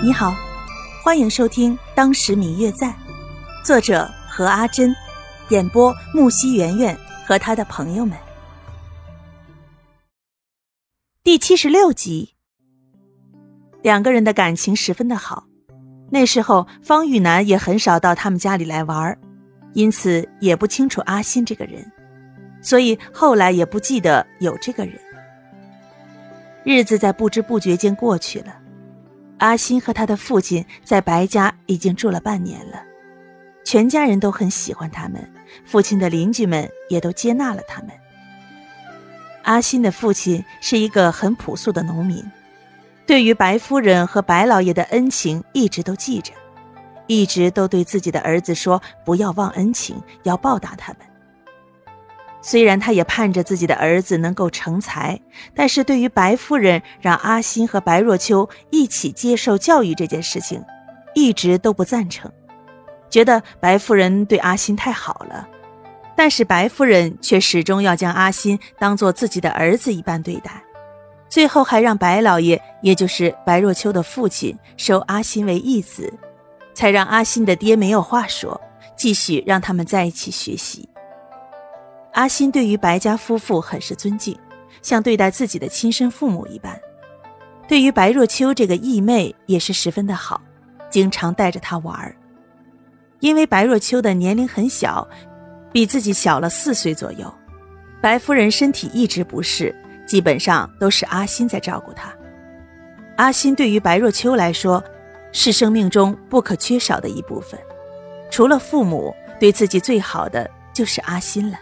你好，欢迎收听《当时明月在》，作者何阿珍，演播木西圆圆和他的朋友们。第七十六集，两个人的感情十分的好。那时候方玉楠也很少到他们家里来玩，因此也不清楚阿欣这个人，所以后来也不记得有这个人。日子在不知不觉间过去了。阿新和他的父亲在白家已经住了半年了，全家人都很喜欢他们，父亲的邻居们也都接纳了他们。阿新的父亲是一个很朴素的农民，对于白夫人和白老爷的恩情一直都记着，一直都对自己的儿子说不要忘恩情，要报答他们。虽然他也盼着自己的儿子能够成才，但是对于白夫人让阿新和白若秋一起接受教育这件事情，一直都不赞成，觉得白夫人对阿新太好了。但是白夫人却始终要将阿新当做自己的儿子一般对待，最后还让白老爷，也就是白若秋的父亲收阿新为义子，才让阿新的爹没有话说，继续让他们在一起学习。阿新对于白家夫妇很是尊敬，像对待自己的亲生父母一般。对于白若秋这个义妹也是十分的好，经常带着她玩因为白若秋的年龄很小，比自己小了四岁左右。白夫人身体一直不适，基本上都是阿新在照顾她。阿新对于白若秋来说，是生命中不可缺少的一部分。除了父母，对自己最好的就是阿新了。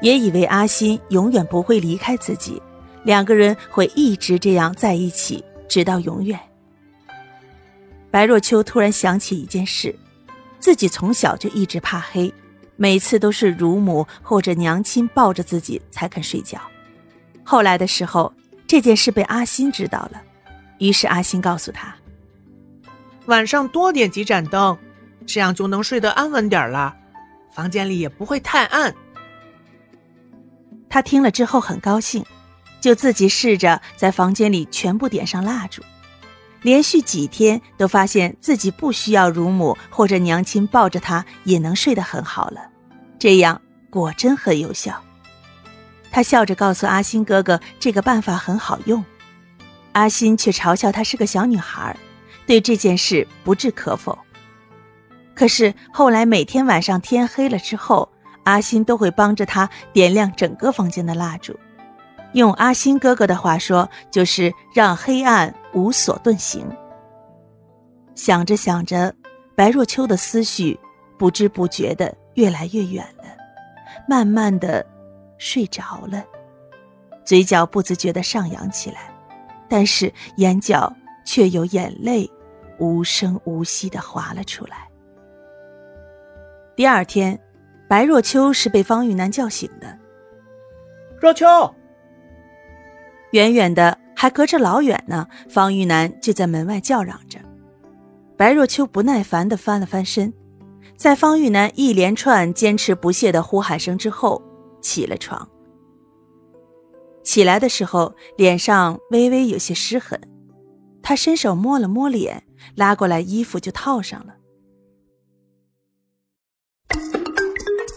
也以为阿新永远不会离开自己，两个人会一直这样在一起，直到永远。白若秋突然想起一件事，自己从小就一直怕黑，每次都是乳母或者娘亲抱着自己才肯睡觉。后来的时候，这件事被阿新知道了，于是阿新告诉他：“晚上多点几盏灯，这样就能睡得安稳点了，房间里也不会太暗。”他听了之后很高兴，就自己试着在房间里全部点上蜡烛，连续几天都发现自己不需要乳母或者娘亲抱着他也能睡得很好了。这样果真很有效。他笑着告诉阿新哥哥这个办法很好用，阿新却嘲笑她是个小女孩，对这件事不置可否。可是后来每天晚上天黑了之后。阿新都会帮着他点亮整个房间的蜡烛，用阿新哥哥的话说，就是让黑暗无所遁形。想着想着，白若秋的思绪不知不觉的越来越远了，慢慢的睡着了，嘴角不自觉的上扬起来，但是眼角却有眼泪无声无息的滑了出来。第二天。白若秋是被方玉楠叫醒的。若秋，远远的还隔着老远呢，方玉楠就在门外叫嚷着。白若秋不耐烦的翻了翻身，在方玉楠一连串坚持不懈的呼喊声之后，起了床。起来的时候，脸上微微有些湿痕，他伸手摸了摸脸，拉过来衣服就套上了。